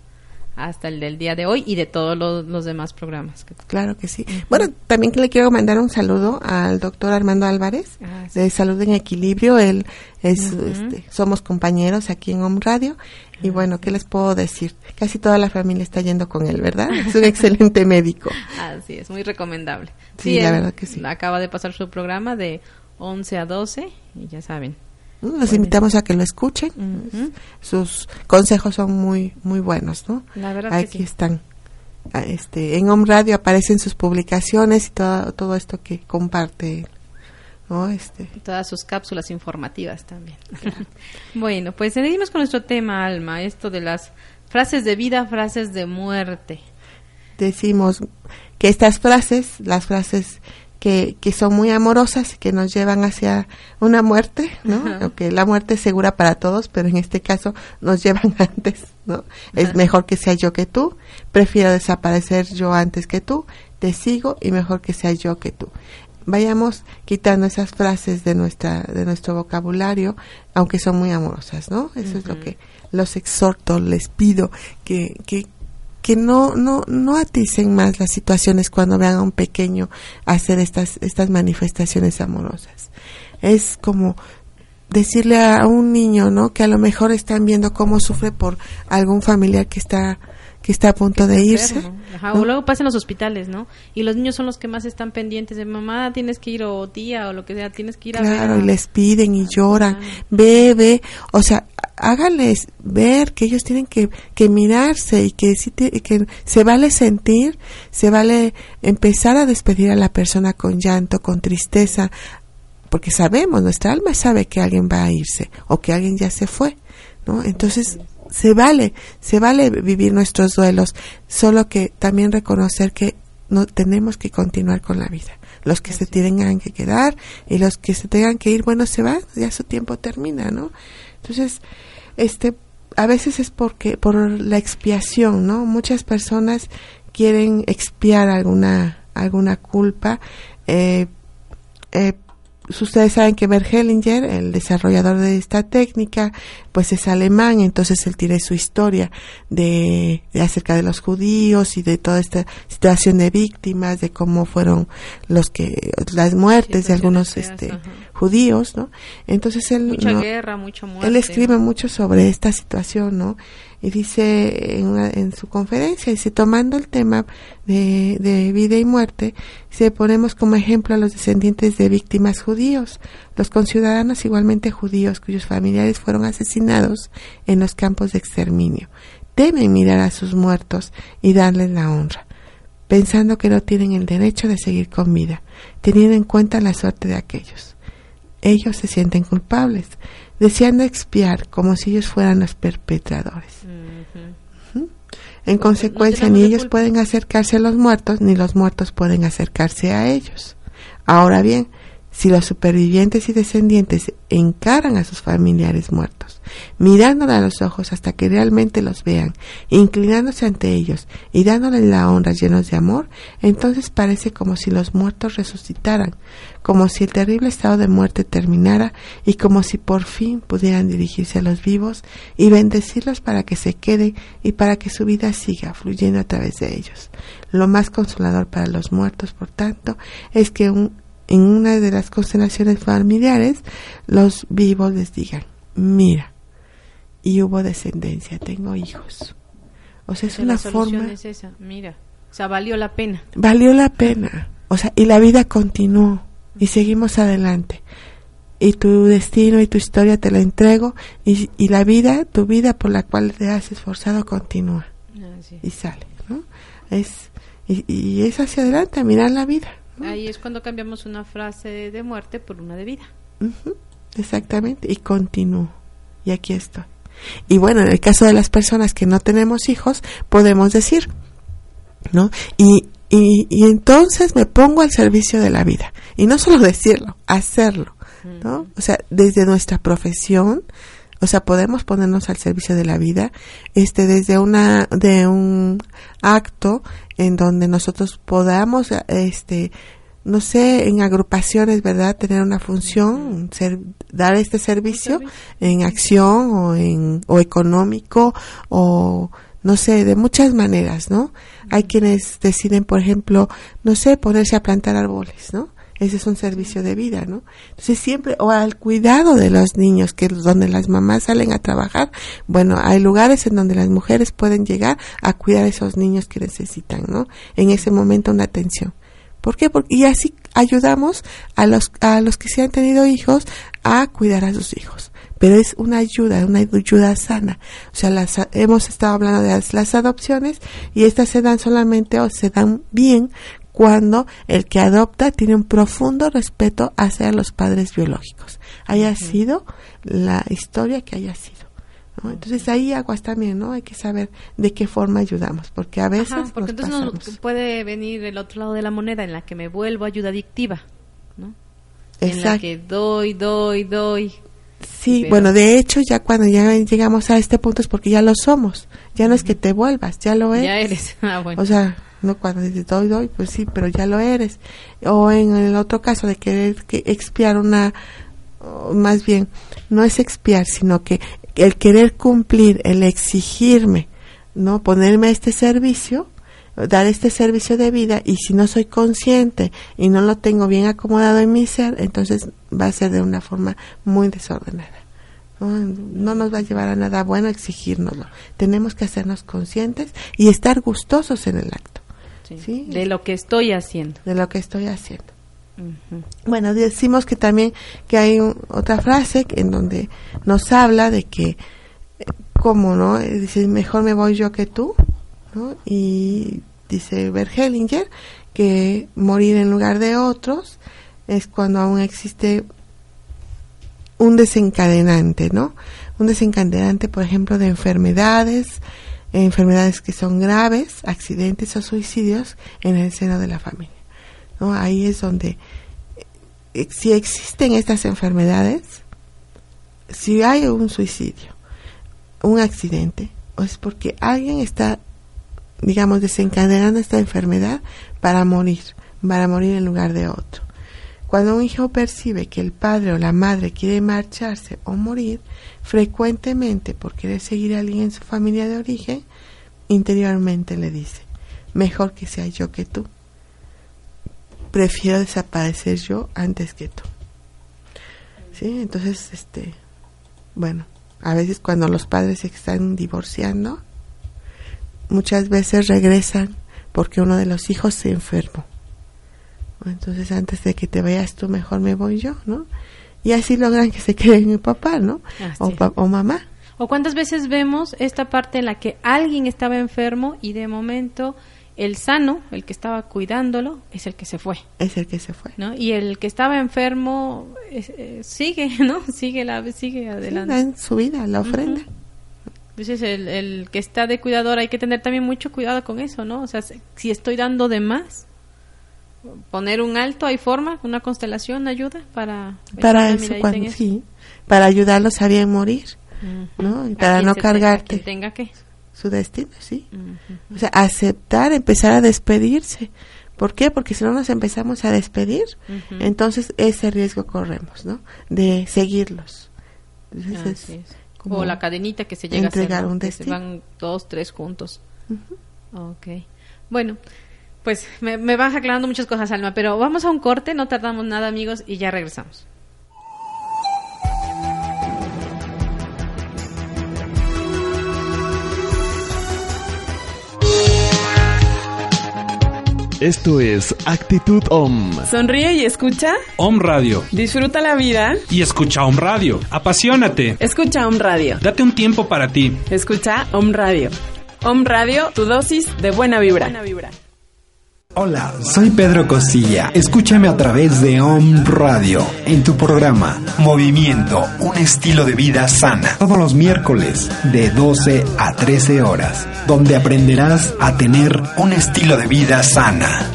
hasta el del día de hoy y de todos los, demás programas. Claro que sí. Bueno, también le quiero mandar un saludo al doctor Armando Álvarez ah, de Salud en Equilibrio. Él es, este, somos compañeros aquí en Home Radio y bueno, ¿qué les puedo decir? Casi toda la familia está yendo con él, ¿verdad? Es un excelente médico. Así es, muy recomendable. Sí, la verdad que sí. Acaba de pasar su programa de 11 a 12 y ya saben, los invitamos a que lo escuchen. Sus consejos son muy muy buenos, ¿no? La verdad Aquí están. Ah, este, en Home Radio aparecen sus publicaciones y todo, todo esto que comparte. ¿no? Este. Todas sus cápsulas informativas también. bueno, pues seguimos con nuestro tema, Alma, esto de las frases de vida, frases de muerte. Decimos que estas frases, las frases que, que son muy amorosas, que nos llevan hacia una muerte, ¿no? Aunque la muerte es segura para todos, pero en este caso nos llevan antes, ¿no? Es mejor que sea yo que tú, prefiero desaparecer yo antes que tú, te sigo y mejor que sea yo que tú. Vayamos quitando esas frases de nuestra de nuestro vocabulario, aunque son muy amorosas, ¿no? Eso es lo que los exhorto, les pido que, que, que no, no, no aticen más las situaciones cuando vean a un pequeño hacer estas, estas manifestaciones amorosas. Es como decirle a un niño, ¿no? Que a lo mejor están viendo cómo sufre por algún familiar que está que está a punto de irse. O luego pasa en los hospitales, ¿no? Y los niños son los que más están pendientes de mamá, tienes que ir o tía o lo que sea, tienes que ir a Claro, y les piden y lloran, bebe, o sea, hágales ver que ellos tienen que, que mirarse y que, que se vale sentir, se vale empezar a despedir a la persona con llanto, con tristeza, porque sabemos, nuestra alma sabe que alguien va a irse o que alguien ya se fue, ¿no? Entonces, se vale, se vale vivir nuestros duelos, solo que también reconocer que no tenemos que continuar con la vida. Los que se tengan que quedar y los que se tengan que ir, bueno, se van, ya su tiempo termina, ¿no? Entonces, este, a veces es porque, por la expiación, ¿no? Muchas personas quieren expiar alguna, alguna culpa, eh, eh, ustedes saben que Bert Hellinger, el desarrollador de esta técnica, pues es alemán, entonces él tiene su historia de, acerca de los judíos y de toda esta situación de víctimas, de cómo fueron los que las muertes de algunos este judíos, ¿no? Entonces él mucha guerra, muerte. Él escribe mucho sobre esta situación, ¿no? y dice en, en su conferencia, dice, tomando el tema de, de vida y muerte, se ponemos como ejemplo a los descendientes de víctimas judíos, los conciudadanos igualmente judíos cuyos familiares fueron asesinados en los campos de exterminio. Deben mirar a sus muertos y darles la honra, pensando que no tienen el derecho de seguir con vida, teniendo en cuenta la suerte de aquellos. Ellos se sienten culpables, deseando expiar como si ellos fueran los perpetradores. En consecuencia, ni ellos pueden acercarse a los muertos, ni los muertos pueden acercarse a ellos. Ahora bien, si los supervivientes y descendientes encaran a sus familiares muertos, mirándolos a los ojos hasta que realmente los vean, inclinándose ante ellos y dándoles la honra llenos de amor, entonces parece como si los muertos resucitaran, como si el terrible estado de muerte terminara y como si por fin pudieran dirigirse a los vivos y bendecirlos para que se queden y para que su vida siga fluyendo a través de ellos. Lo más consolador para los muertos, por tanto, es que en una de las constelaciones familiares los vivos les digan, mira, y hubo descendencia, tengo hijos. O sea, es una forma... Es esa, mira, o sea, valió la pena. Valió la pena. O sea, y la vida continuó y seguimos adelante. Y tu destino y tu historia te la entrego y, y la vida, tu vida por la cual te has esforzado continúa y sale, ¿no? Es, y, es hacia adelante, mirar la vida. Ahí es cuando cambiamos una frase de muerte por una de vida. exactamente, y continúo. Y aquí estoy. Y bueno, en el caso de las personas que no tenemos hijos, podemos decir, ¿no? Y, y, y entonces me pongo al servicio de la vida. Y no solo decirlo, hacerlo, ¿no? O sea, desde nuestra profesión, o sea, podemos ponernos al servicio de la vida, este, desde una, de un acto en donde nosotros podamos, este, no sé, en agrupaciones, ¿verdad? Tener una función, ser, dar este servicio en acción o en, o económico o, no sé, de muchas maneras, ¿no? Hay quienes deciden, por ejemplo, no sé, ponerse a plantar árboles, ¿no? Ese es un servicio de vida, ¿no? Entonces siempre, o al cuidado de los niños, que es donde las mamás salen a trabajar, bueno, hay lugares en donde las mujeres pueden llegar a cuidar a esos niños que necesitan, ¿no? En ese momento una atención. ¿Por qué? Porque, y así ayudamos a los, a los que se han tenido hijos a cuidar a sus hijos. Pero es una ayuda, una ayuda sana. O sea, las, hemos estado hablando de las, las adopciones y estas se dan solamente o se dan bien cuando el que adopta tiene un profundo respeto hacia los padres biológicos, haya sido la historia que haya sido. Entonces ahí aguas también, ¿no? Hay que saber de qué forma ayudamos, porque a veces porque entonces puede venir el otro lado de la moneda en la que me vuelvo ayuda adictiva, ¿no? Exacto. En la que doy, doy, doy. Sí, bueno, de hecho ya cuando ya llegamos a este punto es porque ya lo somos, ya no es que te vuelvas, ya lo eres. Ya eres. Ah, bueno. O sea, no cuando dices doy doy pues sí pero ya lo eres o en el otro caso de querer que expiar una más bien no es expiar sino que el querer cumplir el exigirme no ponerme a este servicio dar este servicio de vida y si no soy consciente y no lo tengo bien acomodado en mi ser entonces va a ser de una forma muy desordenada no, nos va a llevar a nada bueno exigirnoslo. Tenemos que hacernos conscientes y estar gustosos en el acto. De lo que estoy haciendo. De lo que estoy haciendo. Bueno, decimos que también que hay otra frase en donde nos habla de que, como no? Dice, mejor me voy yo que tú, ¿no? Y dice Bergelinger que morir en lugar de otros es cuando aún existe un desencadenante, ¿no? Un desencadenante, por ejemplo, de enfermedades, enfermedades que son graves, accidentes o suicidios en el seno de la familia. ¿no? Ahí es donde, eh, si existen estas enfermedades, si hay un suicidio, un accidente, o es porque alguien está, digamos, desencadenando esta enfermedad para morir, para morir en lugar de otro. Cuando un hijo percibe que el padre o la madre quiere marcharse o morir, frecuentemente por querer seguir a alguien en su familia de origen, interiormente le dice, mejor que sea yo que tú. Prefiero desaparecer yo antes que tú. ¿Sí? Entonces, este, bueno, a veces cuando los padres se están divorciando, muchas veces regresan porque uno de los hijos se enfermó entonces antes de que te vayas tú, mejor me voy yo, ¿no? Y así logran que se quede mi papá, ¿no? O, o mamá. ¿O cuántas veces vemos esta parte en la que alguien estaba enfermo y de momento el sano, el que estaba cuidándolo, es el que se fue. Es el que se fue. ¿no? Y el que estaba enfermo eh, sigue, ¿no? Sigue, la, sigue adelante. en su vida, la ofrenda. Entonces, el, el que está de cuidador hay que tener también mucho cuidado con eso, ¿no? O sea, si estoy dando de más, poner un alto, hay forma, una constelación ayuda para para eso cuando sí para ayudarlos a bien morir no y para no cargarte tenga que. su destino sí o sea aceptar empezar a despedirse ¿Por qué? Porque si no nos empezamos a despedir, entonces ese riesgo corremos, ¿no? De seguirlos. Entonces es como O la cadenita que se llega a hacer, entregar ¿no? un Que se destino. van dos, tres juntos. Ok. Bueno, pues me, me vas aclarando muchas cosas, Alma, pero vamos a un corte, no tardamos nada, amigos, y ya regresamos. Esto es Actitud Om. Sonríe y escucha. Om Radio. Disfruta la vida. Y escucha Om Radio. Apasionate. Escucha Om Radio. Date un tiempo para ti. Escucha Om Radio. Om Radio, tu dosis de buena vibra. Hola, soy Pedro Costilla. Escúchame a través de Om Radio en tu programa Movimiento, un estilo de vida sana. Todos los miércoles de 12 a 13 horas, donde aprenderás a tener un estilo de vida sana.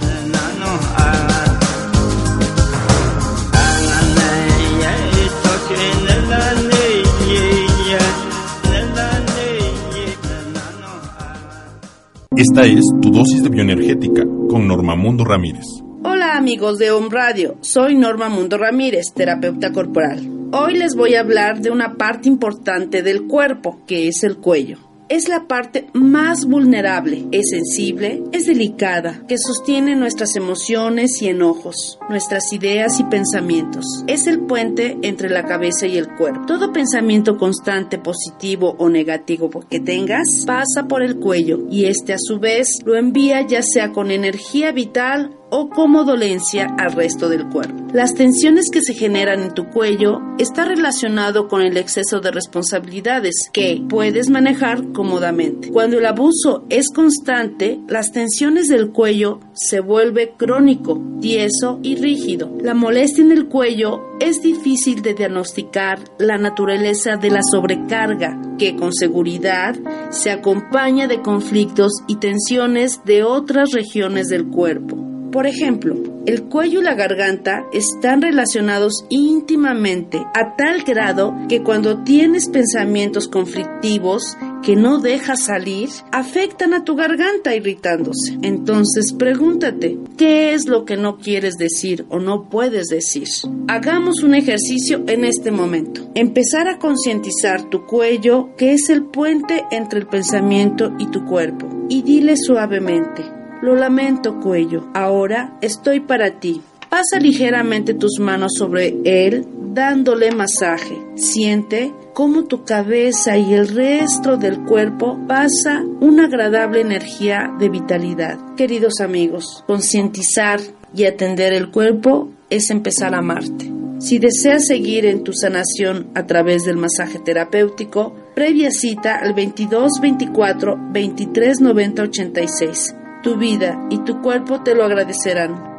Esta es tu dosis de bioenergética con Normamundo Ramírez. Hola amigos de Home Radio, soy Norma Mundo Ramírez, terapeuta corporal. Hoy les voy a hablar de una parte importante del cuerpo, que es el cuello. Es la parte más vulnerable, es sensible, es delicada, que sostiene nuestras emociones y enojos, nuestras ideas y pensamientos. Es el puente entre la cabeza y el cuerpo. Todo pensamiento constante, positivo o negativo que tengas, pasa por el cuello y este a su vez lo envía ya sea con energía vital o como dolencia al resto del cuerpo. Las tensiones que se generan en tu cuello está relacionado con el exceso de responsabilidades que puedes manejar cómodamente. Cuando el abuso es constante, las tensiones del cuello se vuelve crónico, tieso y rígido. La molestia en el cuello es difícil de diagnosticar la naturaleza de la sobrecarga que con seguridad se acompaña de conflictos y tensiones de otras regiones del cuerpo. Por ejemplo, el cuello y la garganta están relacionados íntimamente a tal grado que cuando tienes pensamientos conflictivos que no dejas salir, afectan a tu garganta irritándose. Entonces pregúntate, ¿qué es lo que no quieres decir o no puedes decir? Hagamos un ejercicio en este momento. Empezar a concientizar tu cuello, que es el puente entre el pensamiento y tu cuerpo, y dile suavemente, lo lamento, cuello. Ahora estoy para ti. Pasa ligeramente tus manos sobre él, dándole masaje. Siente cómo tu cabeza y el resto del cuerpo pasa una agradable energía de vitalidad. Queridos amigos, concientizar y atender el cuerpo es empezar a amarte. Si deseas seguir en tu sanación a través del masaje terapéutico, previa cita al 22 24 23 90 86 tu vida y tu cuerpo te lo agradecerán.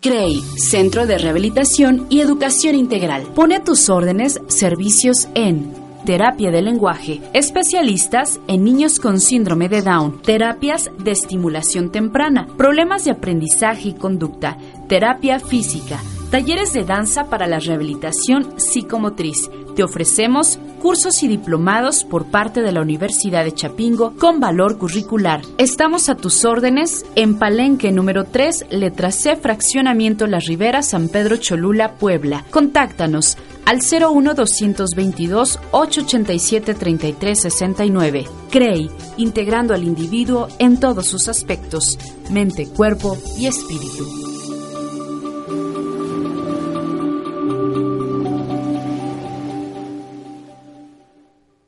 CREI, Centro de Rehabilitación y Educación Integral. Pone a tus órdenes servicios en terapia de lenguaje, especialistas en niños con síndrome de Down, terapias de estimulación temprana, problemas de aprendizaje y conducta, terapia física, talleres de danza para la rehabilitación psicomotriz. Te ofrecemos cursos y diplomados por parte de la Universidad de Chapingo con valor curricular. Estamos a tus órdenes en Palenque número 3, letra C, fraccionamiento La Ribera, San Pedro Cholula, Puebla. Contáctanos al 01 222 887 3369. CREI, integrando al individuo en todos sus aspectos, mente, cuerpo y espíritu.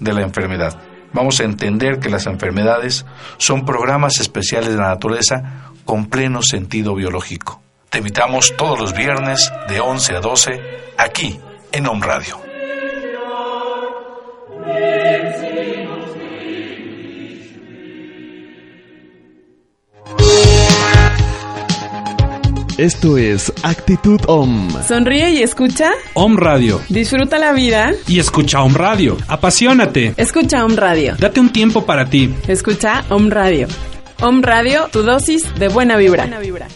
de la enfermedad. vamos a entender que las enfermedades son programas especiales de la naturaleza con pleno sentido biológico. Te invitamos todos los viernes de 11 a 12 aquí en Home Radio. Esto es Actitud OM. Sonríe y escucha. Om Radio. Disfruta la vida. Y escucha Om Radio. Apasionate. Escucha Om Radio. Date un tiempo para ti. Escucha Om Radio. Om Radio, tu dosis de buena vibra. Buena vibra.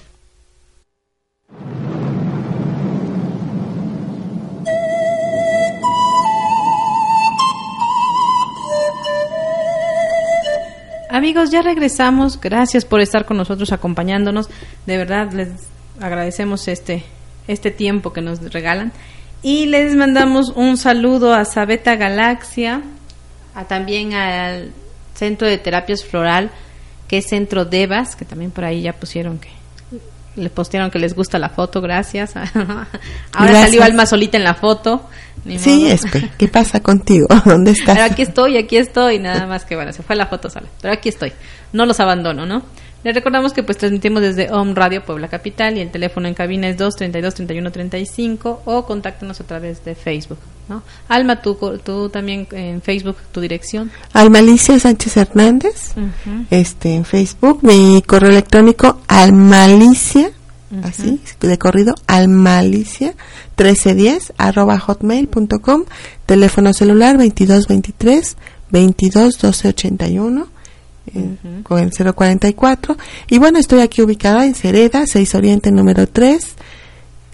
Amigos, ya regresamos. Gracias por estar con nosotros acompañándonos. De verdad les agradecemos este este tiempo que nos regalan y les mandamos un saludo a Sabeta Galaxia, a también al Centro de Terapias Floral, que es Centro Devas, que también por ahí ya pusieron que le postearon que les gusta la foto, gracias. Ahora Gracias. salió Alma solita en la foto. ni Sí. Espe, ¿qué pasa contigo? ¿Dónde estás? Pero aquí estoy, aquí estoy, nada más que bueno, se fue la foto sola, pero aquí estoy. No los abandono, ¿no? Les recordamos que pues transmitimos desde Home Radio Puebla Capital y el teléfono en cabina es 232 31 35 o contáctenos a través de Facebook, ¿no? Alma, tú, tú también en Facebook, tu dirección. Almalicia Sánchez Hernández, este en Facebook, mi correo electrónico almalicia, así, de corrido, almalicia 1310 arroba hotmail.com, teléfono celular 2223 22 12 81 eh, con el 044 y bueno estoy aquí ubicada en Cereda 6 Oriente número 3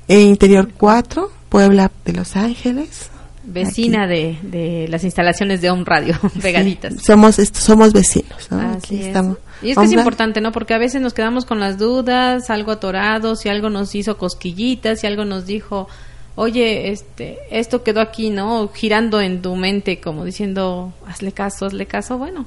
e Interior 4 Puebla de Los Ángeles Vecina de, de las instalaciones de Home Radio, pegaditas. somos somos vecinos ¿no? Así Aquí es. estamos Y es que es importante, ¿no? Porque a veces nos quedamos con las dudas, algo atorados, si algo nos hizo cosquillitas, si algo nos dijo, oye, este, esto quedó aquí, ¿no? Girando en tu mente, como diciendo, hazle caso, hazle caso. Bueno,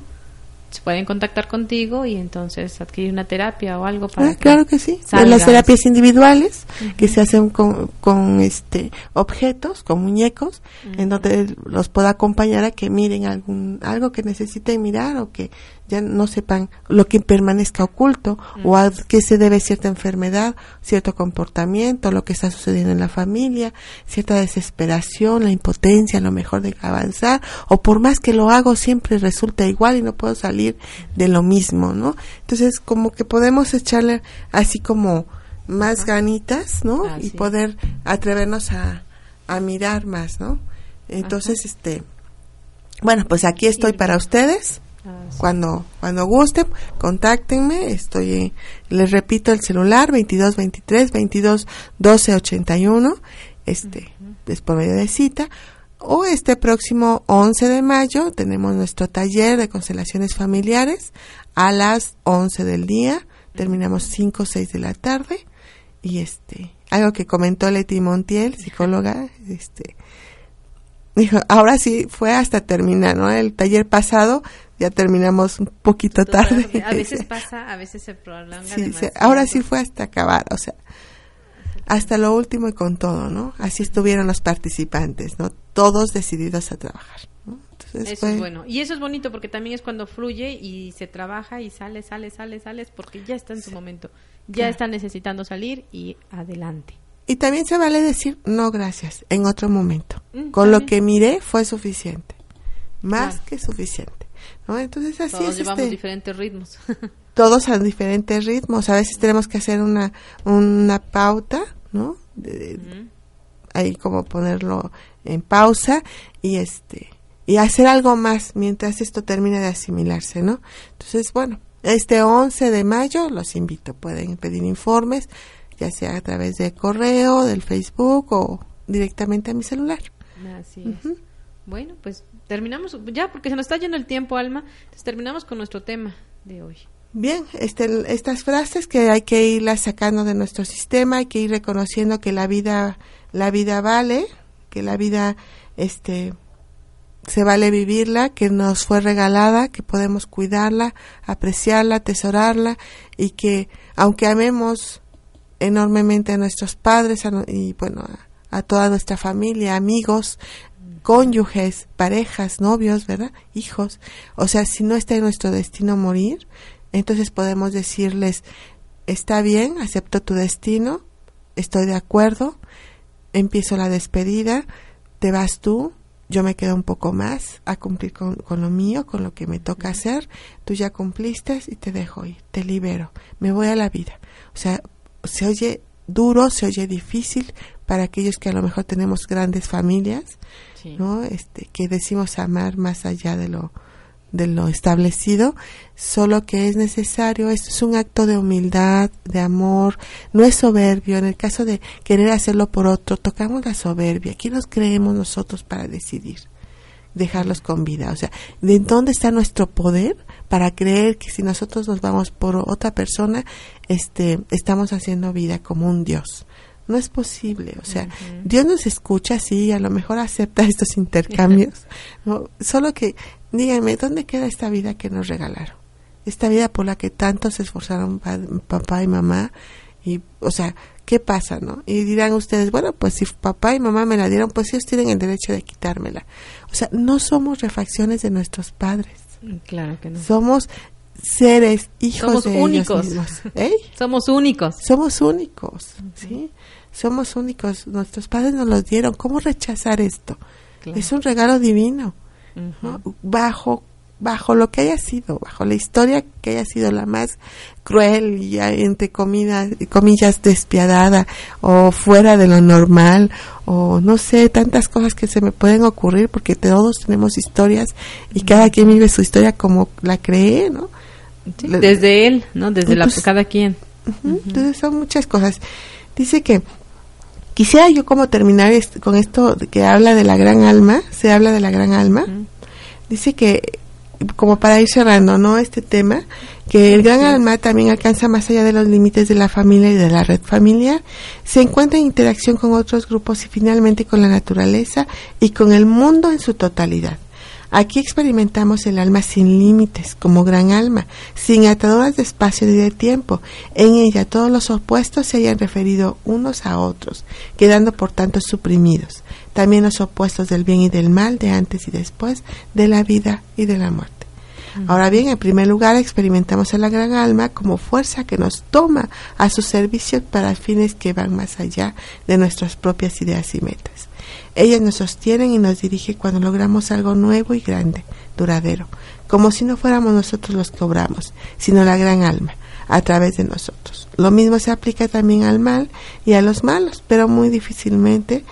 se pueden contactar contigo y entonces adquirir una terapia o algo para Ah, claro que sí. Salgas. las terapias individuales que se hacen con, con este objetos, con muñecos, en donde los pueda acompañar a que miren algún algo que necesiten mirar o que ya no sepan lo que permanezca oculto o a qué se debe cierta enfermedad, cierto comportamiento, lo que está sucediendo en la familia, cierta desesperación, la impotencia, lo mejor de avanzar o por más que lo hago siempre resulta igual y no puedo salir de lo mismo, ¿no? Entonces como que podemos echarle así como más ganitas, ¿no? Y poder atrevernos a, a mirar más, ¿no? Entonces, este, bueno, pues aquí estoy para ustedes. Cuando cuando gusten, contáctenme. Estoy, les repito el celular 22 23 22 12 81. Este, es por medio de cita. O este próximo 11 de mayo tenemos nuestro taller de constelaciones familiares a las 11 del día. Terminamos 5 o 6 de la tarde. Y este, algo que comentó Leti Montiel, psicóloga, este, dijo, ahora sí fue hasta terminar, ¿no? El taller pasado ya terminamos un poquito tarde. A veces pasa, a veces se prolonga Sí, sí, demasiado. ahora sí fue hasta acabar, o sea, hasta lo último y con todo, ¿no? Así estuvieron los participantes, ¿no? Todos decididos a trabajar. ¿no? Entonces Eso fue- es bueno. Y eso es bonito porque también es cuando fluye y se trabaja y sale, sale, sale, sales porque ya está en su momento. Ya Claro. está necesitando salir y adelante. Y también se vale decir, no, gracias, en otro momento. Mm, Con lo que miré fue suficiente. Más Claro. que suficiente. ¿no? Entonces así Todos es. llevamos este, diferentes ritmos. todos a diferentes ritmos. A veces tenemos que hacer una, una pauta, ¿no? De- ahí como ponerlo en pausa y este y hacer algo más mientras esto termine de asimilarse, ¿no? Entonces, bueno, este 11 de mayo los invito, pueden pedir informes, ya sea a través de correo, del Facebook o directamente a mi celular. Así es. Bueno, pues terminamos ya porque se nos está yendo el tiempo, Alma. Entonces terminamos con nuestro tema de hoy. Bien, este, estas frases que hay que irlas sacando de nuestro sistema, hay que ir reconociendo que la vida, la vida vale, que la vida, este, se vale vivirla, que nos fue regalada, que podemos cuidarla, apreciarla, atesorarla y que aunque amemos enormemente a nuestros padres a no- y bueno a, a toda nuestra familia, amigos, cónyuges, parejas, novios, ¿verdad? Hijos. O sea, si no está en nuestro destino morir, entonces podemos decirles, está bien, acepto tu destino, estoy de acuerdo, empiezo la despedida, te vas tú, yo me quedo un poco más a cumplir con, con, lo mío, con lo que me toca hacer, tú ya cumpliste y te dejo ir, te libero, me voy a la vida. O sea, se oye duro, se oye difícil para aquellos que a lo mejor tenemos grandes familias, ¿no? Este, que decimos amar más allá de lo de lo establecido, solo que es necesario, esto es un acto de humildad, de amor, no es soberbio, en el caso de querer hacerlo por otro, tocamos la soberbia, aquí nos creemos nosotros para decidir, dejarlos con vida, o sea, ¿de dónde está nuestro poder para creer que si nosotros nos vamos por otra persona, este, estamos haciendo vida como un Dios? No es posible, o sea, Dios nos escucha, sí, a lo mejor acepta estos intercambios, ¿no? solo que díganme, ¿dónde queda esta vida que nos regalaron? Esta vida por la que tanto se esforzaron papá y mamá, y, o sea, ¿qué pasa, no? Y dirán ustedes, bueno, pues si papá y mamá me la dieron, pues ellos tienen el derecho de quitármela. O sea, no somos refacciones de nuestros padres. Claro que no. Somos seres, hijos Somos de únicos. ellos mismos. ¿Eh? Somos únicos. Somos únicos, ¿sí? Somos únicos. Nuestros padres nos los dieron. ¿Cómo rechazar esto? Claro. Es un regalo divino. ¿no? Bajo bajo lo que haya sido, bajo la historia que haya sido la más cruel y ya entre comillas, comillas despiadada o fuera de lo normal o no sé, tantas cosas que se me pueden ocurrir porque todos tenemos historias y cada quien vive su historia como la cree, ¿no? Sí, desde él, ¿no? Desde la, Entonces- cada quien. Entonces son muchas cosas. Dice que quisiera yo como terminar est- con esto que habla de la gran alma, se habla de la gran alma. Dice que como para ir cerrando, ¿no? Este tema, que el gran alma también alcanza más allá de los límites de la familia y de la red familiar, se encuentra en interacción con otros grupos y finalmente con la naturaleza y con el mundo en su totalidad. Aquí experimentamos el alma sin límites, como gran alma, sin ataduras de espacio ni de tiempo. En ella todos los opuestos se hayan referido unos a otros, quedando por tanto suprimidos. También los opuestos del bien y del mal, de antes y después, de la vida y de la muerte. Ahora bien, en primer lugar, experimentamos a la gran alma como fuerza que nos toma a su servicio para fines que van más allá de nuestras propias ideas y metas. Ellas nos sostienen y nos dirige cuando logramos algo nuevo y grande, duradero, como si no fuéramos nosotros los que obramos, sino la gran alma, a través de nosotros. Lo mismo se aplica también al mal y a los malos, pero muy difícilmente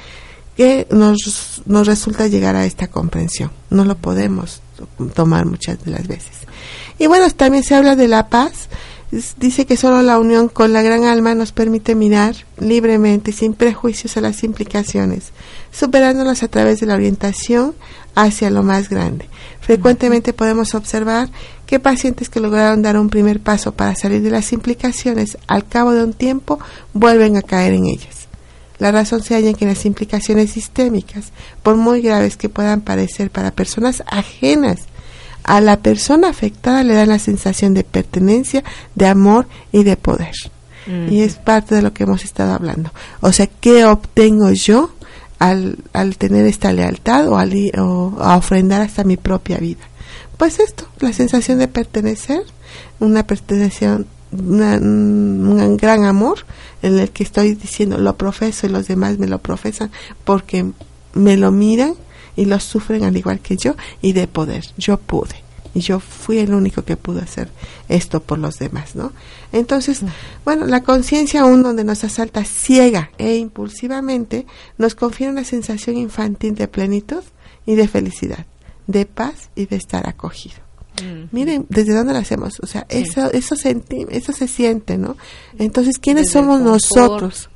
que nos, nos resulta llegar a esta comprensión. No lo podemos tomar muchas de las veces. Y bueno, también se habla de la paz. Dice que solo la unión con la gran alma nos permite mirar libremente sin prejuicios a las implicaciones, superándolas a través de la orientación hacia lo más grande. Frecuentemente podemos observar que pacientes que lograron dar un primer paso para salir de las implicaciones, al cabo de un tiempo, vuelven a caer en ellas. La razón se halla en que las implicaciones sistémicas, por muy graves que puedan parecer para personas ajenas a la persona afectada, le dan la sensación de pertenencia, de amor y de poder. Y es parte de lo que hemos estado hablando. O sea, ¿qué obtengo yo al, al tener esta lealtad o, al, o a ofrendar hasta mi propia vida? Pues esto, la sensación de pertenecer, una perteneción, una- un gran amor en el que estoy diciendo lo profeso y los demás me lo profesan porque me lo miran y lo sufren al igual que yo y de poder. Yo pude y yo fui el único que pudo hacer esto por los demás, ¿no? Entonces, bueno, la conciencia aún donde nos asalta ciega e impulsivamente nos confiere una sensación infantil de plenitud y de felicidad, de paz y de estar acogido. Miren, ¿desde dónde lo hacemos? O sea, eso, eso, senti- eso se siente, ¿no? Entonces, ¿quiénes Desde somos nosotros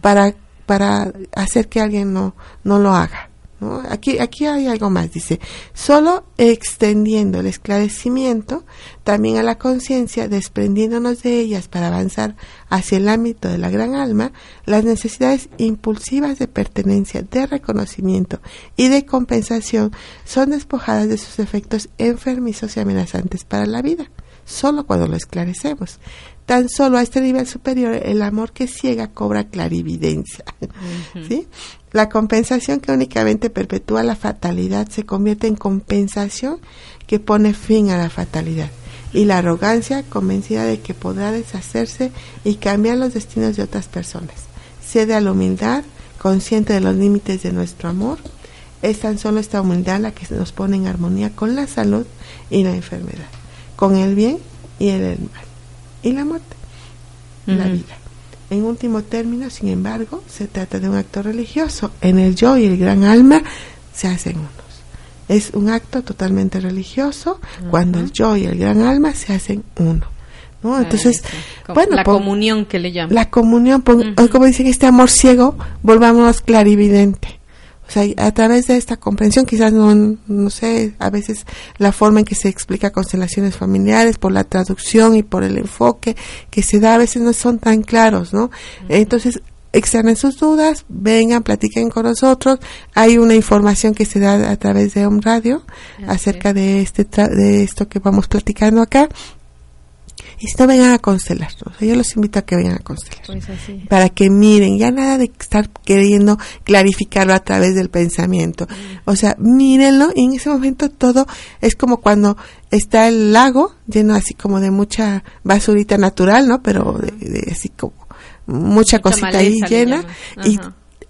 para, para hacer que alguien no, no lo haga? ¿No? Aquí, aquí hay algo más, dice, solo extendiendo el esclarecimiento también a la conciencia, desprendiéndonos de ellas para avanzar hacia el ámbito de la gran alma, las necesidades impulsivas de pertenencia, de reconocimiento y de compensación son despojadas de sus efectos enfermizos y amenazantes para la vida. solo cuando lo esclarecemos. Tan solo a este nivel superior el amor que ciega cobra clarividencia. ¿sí? La compensación que únicamente perpetúa la fatalidad se convierte en compensación que pone fin a la fatalidad. Y la arrogancia convencida de que podrá deshacerse y cambiar los destinos de otras personas. Cede a la humildad, consciente de los límites de nuestro amor. Es tan solo esta humildad la que nos pone en armonía con la salud y la enfermedad, con el bien y el mal y la muerte, la vida. En último término, sin embargo, se trata de un acto religioso. En el yo y el gran alma se hacen unos. Es un acto totalmente religioso cuando el yo y el gran alma se hacen uno. ¿no? Entonces, bueno, la comunión que le llaman. la comunión, pon- como dicen, este amor ciego, volvamos clarividente. O sea, a través de esta comprensión, quizás no, no sé, a veces la forma en que se explica constelaciones familiares, por la traducción y por el enfoque que se da, a veces no son tan claros, ¿no? Entonces, externen sus dudas, vengan, platiquen con nosotros. Hay una información que se da a través de Home Radio acerca de este tra- de esto que vamos platicando acá. Y si no vengan a constelar, o sea, yo los invito a que vengan a constelar Pues así. para que miren, ya nada de estar queriendo clarificarlo a través del pensamiento. O sea, mírenlo y en ese momento todo es como cuando está el lago lleno así como de mucha basurita natural, ¿no? Pero de, de así como mucha, cosita ahí llena y.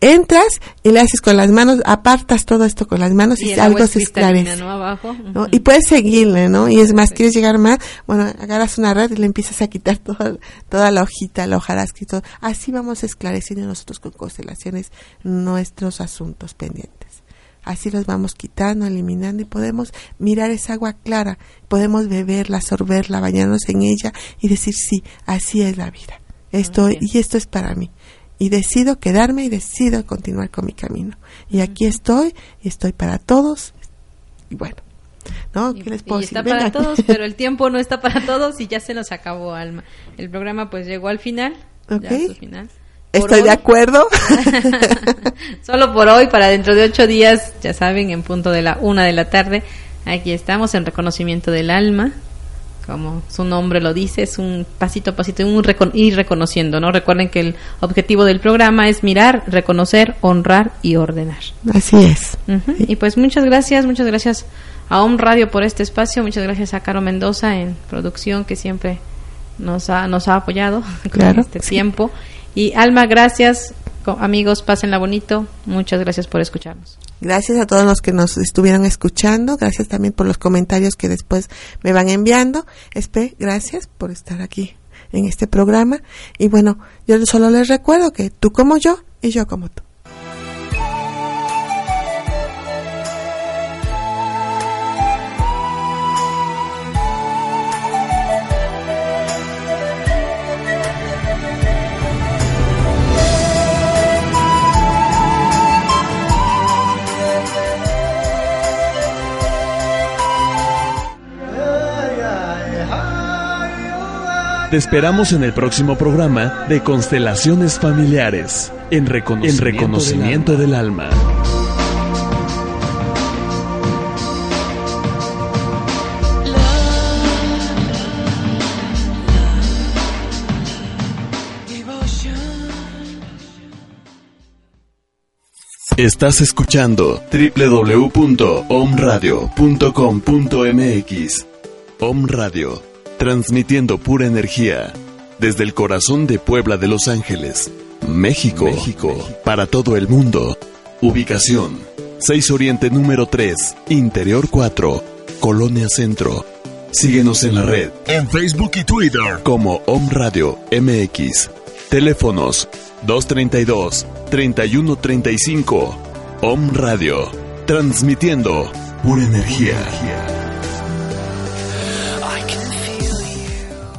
entras y le haces con las manos, apartas todo esto con las manos y, algo se esclarece. ¿no? Abajo. ¿no? Y puedes seguirle, ¿no? Y es más, quieres llegar más, bueno, agarras una red y le empiezas a quitar toda, toda la hojita, la hojarasca y todo. Así vamos esclareciendo nosotros con constelaciones nuestros asuntos pendientes. Así los vamos quitando, eliminando y podemos mirar esa agua clara, podemos beberla, sorberla, bañarnos en ella y decir, sí, así es la vida. Esto, y esto es para mí. Y decido quedarme y decido continuar con mi camino. Y aquí estoy, y estoy para todos. Y bueno, ¿no? ¿Qué les puedo Y está decir? para todos, pero el tiempo no está para todos y ya se nos acabó, Alma. El programa pues llegó al final. ya Ok. a su final. Estoy de acuerdo. Solo por hoy, para dentro de ocho días, ya saben, en punto de la una de la tarde, aquí estamos en reconocimiento del alma. Como su nombre lo dice, es un pasito a pasito, un recon- ir reconociendo, ¿no? Recuerden que el objetivo del programa es mirar, reconocer, honrar y ordenar. Así es. Ujú. Y pues muchas gracias, muchas gracias a Om Radio por este espacio, muchas gracias a Caro Mendoza en producción que siempre nos ha, nos ha apoyado Claro, con este sí. tiempo. Y Alma, gracias, amigos, pásenla bonito, muchas gracias por escucharnos. Gracias a todos los que nos estuvieron escuchando. Gracias también por los comentarios que después me van enviando. Espe, gracias por estar aquí en este programa. Y bueno, yo solo les recuerdo que tú como yo y yo como tú. Te esperamos en el próximo programa de Constelaciones Familiares, en reconocimiento, en reconocimiento del, alma. Estás escuchando www.omradio.com.mx. Om Radio, transmitiendo pura energía desde el corazón de Puebla de Los Ángeles, México, México, para todo el mundo. Ubicación: 6 Oriente número 3, Interior 4, Colonia Centro. Síguenos en la red, en Facebook y Twitter, como Om Radio MX. Teléfonos 232-3135. Om Radio, transmitiendo pura energía.